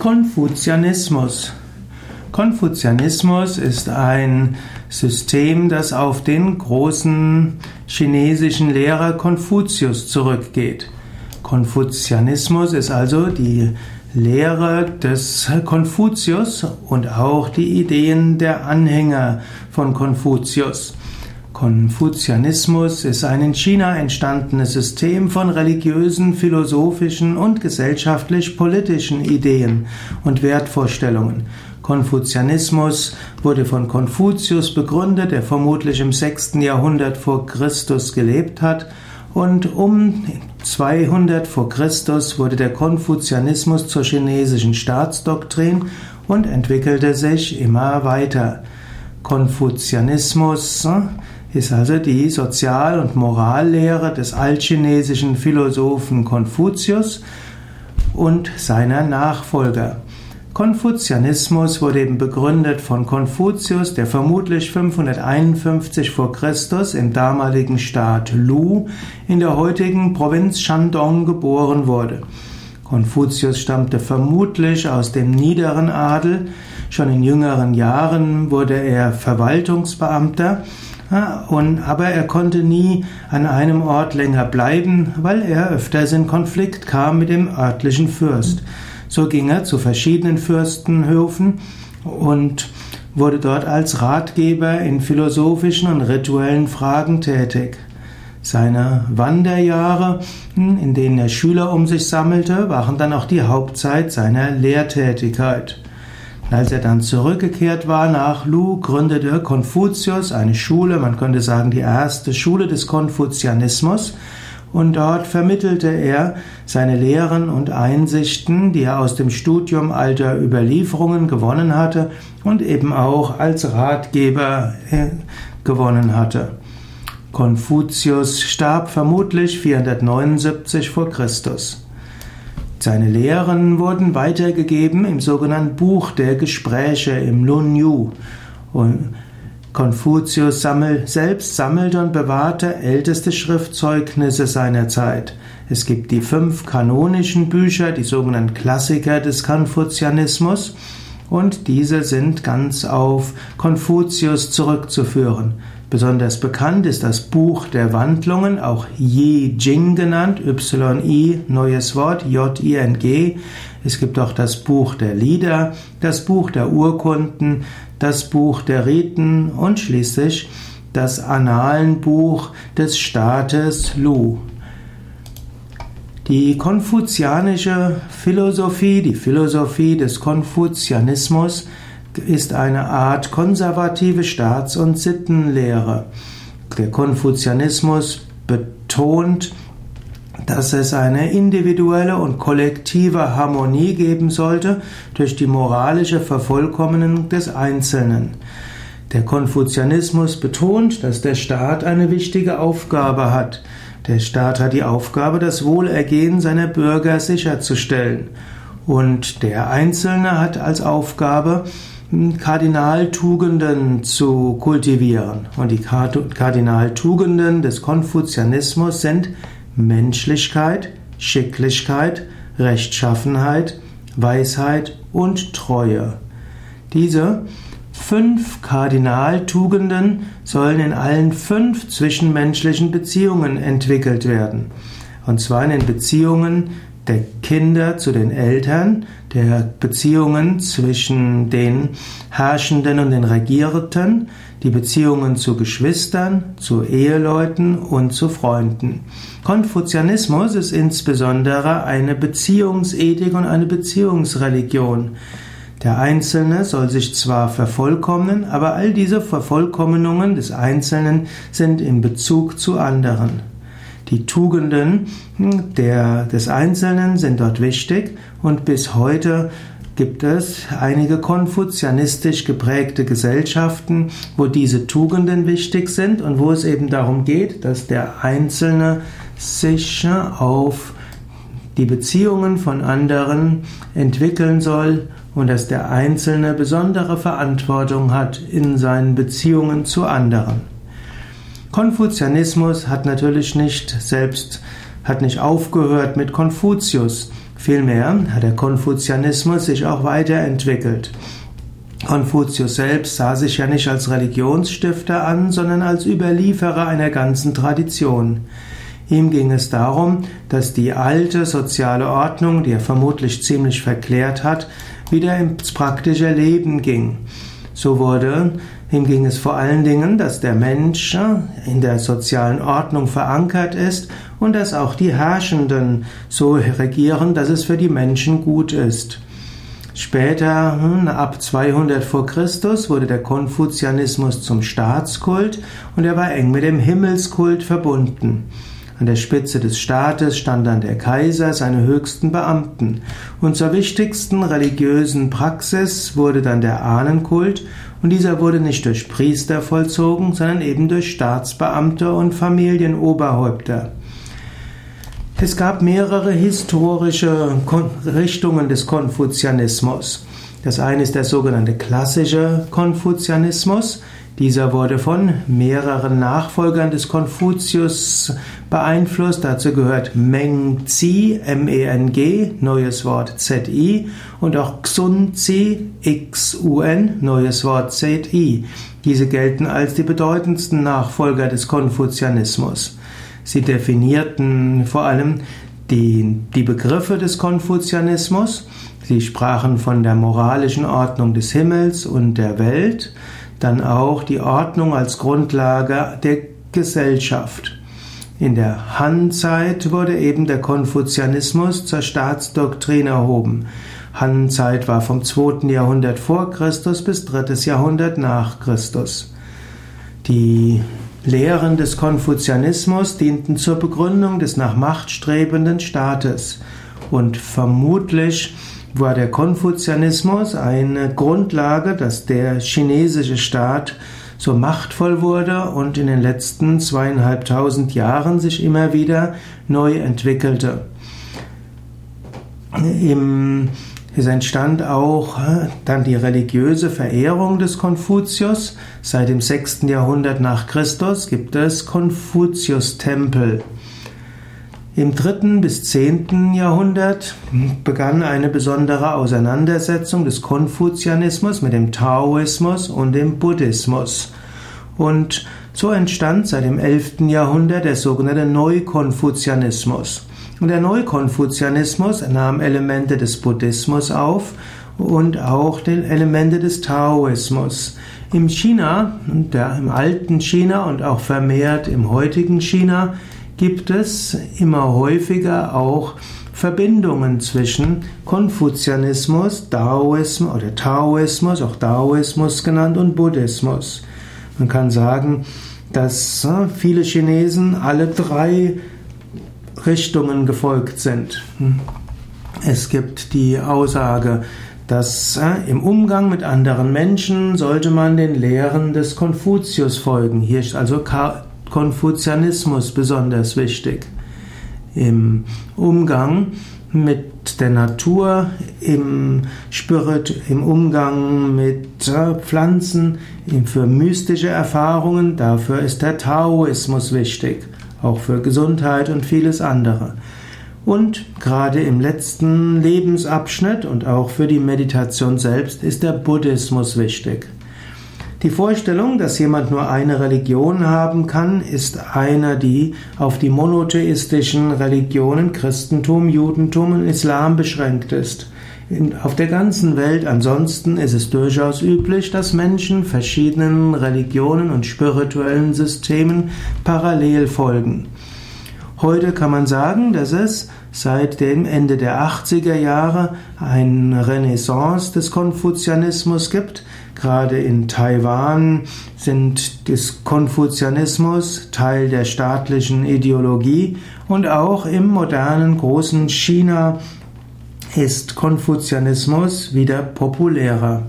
Konfuzianismus. Konfuzianismus ist ein System, das auf den großen chinesischen Lehrer Konfuzius zurückgeht. Konfuzianismus ist also die Lehre des Konfuzius und auch die Ideen der Anhänger von Konfuzius. Konfuzianismus ist ein in China entstandenes System von religiösen, philosophischen und gesellschaftlich-politischen Ideen und Wertvorstellungen. Konfuzianismus wurde von Konfuzius begründet, der vermutlich im 6. Jahrhundert vor Christus gelebt hat und um 200 vor Christus wurde der Konfuzianismus zur chinesischen Staatsdoktrin und entwickelte sich immer weiter. Konfuzianismus ist also die Sozial- und Morallehre des altchinesischen Philosophen Konfuzius und seiner Nachfolger. Konfuzianismus wurde eben begründet von Konfuzius, der vermutlich 551 vor Christus im damaligen Staat Lu in der heutigen Provinz Shandong geboren wurde. Konfuzius stammte vermutlich aus dem niederen Adel. Schon in jüngeren Jahren wurde er Verwaltungsbeamter und, aber er konnte nie an einem Ort länger bleiben, weil er öfters in Konflikt kam mit dem örtlichen Fürst. So ging er zu verschiedenen Fürstenhöfen und wurde dort als Ratgeber in philosophischen und rituellen Fragen tätig. Seine Wanderjahre, in denen er Schüler um sich sammelte, waren dann auch die Hauptzeit seiner Lehrtätigkeit. Als er dann zurückgekehrt war nach Lu, gründete Konfuzius eine Schule, man könnte sagen die erste Schule des Konfuzianismus, und dort vermittelte er seine Lehren und Einsichten, die er aus dem Studium alter Überlieferungen gewonnen hatte und eben auch als Ratgeber äh, gewonnen hatte. Konfuzius starb vermutlich 479 vor Christus. Seine Lehren wurden weitergegeben im sogenannten Buch der Gespräche im Lunyu. Und Konfuzius sammel, selbst sammelte und bewahrte älteste Schriftzeugnisse seiner Zeit. Es gibt die fünf kanonischen Bücher, die sogenannten Klassiker des Konfuzianismus, und diese sind ganz auf Konfuzius zurückzuführen. Besonders bekannt ist das Buch der Wandlungen, auch Yi Jing genannt, Y-I, neues Wort, J-I-N-G. Es gibt auch das Buch der Lieder, das Buch der Urkunden, das Buch der Riten und schließlich das Annalenbuch des Staates Lu. Die konfuzianische Philosophie, die Philosophie des Konfuzianismus, ist eine Art konservative Staats- und Sittenlehre. Der Konfuzianismus betont, dass es eine individuelle und kollektive Harmonie geben sollte durch die moralische Vervollkommnung des Einzelnen. Der Konfuzianismus betont, dass der Staat eine wichtige Aufgabe hat. Der Staat hat die Aufgabe, das Wohlergehen seiner Bürger sicherzustellen. Und der Einzelne hat als Aufgabe, Kardinaltugenden zu kultivieren. Und die Kardinaltugenden des Konfuzianismus sind Menschlichkeit, Schicklichkeit, Rechtschaffenheit, Weisheit und Treue. Diese fünf Kardinaltugenden sollen in allen fünf zwischenmenschlichen Beziehungen entwickelt werden. Und zwar in den Beziehungen der Kinder zu den Eltern, der Beziehungen zwischen den Herrschenden und den Regierten, die Beziehungen zu Geschwistern, zu Eheleuten und zu Freunden. Konfuzianismus ist insbesondere eine Beziehungsethik und eine Beziehungsreligion. Der Einzelne soll sich zwar vervollkommnen, aber all diese Vervollkommnungen des Einzelnen sind in Bezug zu anderen. Die Tugenden der, des Einzelnen sind dort wichtig und bis heute gibt es einige konfuzianistisch geprägte Gesellschaften, wo diese Tugenden wichtig sind und wo es eben darum geht, dass der Einzelne sich auf die Beziehungen von anderen entwickeln soll und dass der Einzelne besondere Verantwortung hat in seinen Beziehungen zu anderen. Konfuzianismus hat natürlich nicht selbst, hat nicht aufgehört mit Konfuzius. Vielmehr hat der Konfuzianismus sich auch weiterentwickelt. Konfuzius selbst sah sich ja nicht als Religionsstifter an, sondern als Überlieferer einer ganzen Tradition. Ihm ging es darum, dass die alte soziale Ordnung, die er vermutlich ziemlich verklärt hat, wieder ins praktische Leben ging. So wurde, ihm ging es vor allen Dingen, dass der Mensch in der sozialen Ordnung verankert ist und dass auch die Herrschenden so regieren, dass es für die Menschen gut ist. Später, hm, ab 200 vor Christus, wurde der Konfuzianismus zum Staatskult und er war eng mit dem Himmelskult verbunden. An der Spitze des Staates stand dann der Kaiser, seine höchsten Beamten. Und zur wichtigsten religiösen Praxis wurde dann der Ahnenkult und dieser wurde nicht durch Priester vollzogen, sondern eben durch Staatsbeamte und Familienoberhäupter. Es gab mehrere historische Richtungen des Konfuzianismus. Das eine ist der sogenannte klassische Konfuzianismus. Dieser wurde von mehreren Nachfolgern des Konfuzius beeinflusst. Dazu gehört Meng Zi, M-E-N-G, neues Wort Z-I, und auch Xun Zi, X-U-N, neues Wort Z-I. Diese gelten als die bedeutendsten Nachfolger des Konfuzianismus. Sie definierten vor allem die, die Begriffe des Konfuzianismus. Sie sprachen von der moralischen Ordnung des Himmels und der Welt, dann auch die Ordnung als Grundlage der Gesellschaft. In der Han-Zeit wurde eben der Konfuzianismus zur Staatsdoktrin erhoben. Han-Zeit war vom 2. Jahrhundert vor Christus bis 3. Jahrhundert nach Christus. Die Lehren des Konfuzianismus dienten zur Begründung des nach Macht strebenden Staates und vermutlich war der Konfuzianismus eine Grundlage, dass der chinesische Staat so machtvoll wurde und in den letzten zweieinhalbtausend Jahren sich immer wieder neu entwickelte. Im es entstand auch äh, dann die religiöse Verehrung des Konfuzius. Seit dem 6. Jahrhundert nach Christus gibt es Konfuzius-Tempel. Im 3. bis 10. Jahrhundert begann eine besondere Auseinandersetzung des Konfuzianismus mit dem Taoismus und dem Buddhismus. Und so entstand seit dem 11. Jahrhundert der sogenannte Neukonfuzianismus. Und der Neukonfuzianismus nahm Elemente des Buddhismus auf und auch die Elemente des Taoismus. Im China, im alten China und auch vermehrt im heutigen China, gibt es immer häufiger auch Verbindungen zwischen Konfuzianismus, Daoismus oder Taoismus, auch Daoismus genannt, und Buddhismus. Man kann sagen, dass äh, viele Chinesen alle drei Richtungen gefolgt sind. Es gibt die Aussage, dass äh, im Umgang mit anderen Menschen sollte man den Lehren des Konfuzius folgen. Hier ist also Konfuzianismus besonders wichtig. Im Umgang mit der Natur, im Spirit, im Umgang mit äh, Pflanzen, für mystische Erfahrungen, dafür ist der Taoismus wichtig auch für Gesundheit und vieles andere. Und gerade im letzten Lebensabschnitt und auch für die Meditation selbst ist der Buddhismus wichtig. Die Vorstellung, dass jemand nur eine Religion haben kann, ist eine, die auf die monotheistischen Religionen Christentum, Judentum und Islam beschränkt ist. Auf der ganzen Welt ansonsten ist es durchaus üblich, dass Menschen verschiedenen Religionen und spirituellen Systemen parallel folgen. Heute kann man sagen, dass es seit dem Ende der 80er Jahre eine Renaissance des Konfuzianismus gibt. Gerade in Taiwan sind des Konfuzianismus Teil der staatlichen Ideologie und auch im modernen großen China ist Konfuzianismus wieder populärer.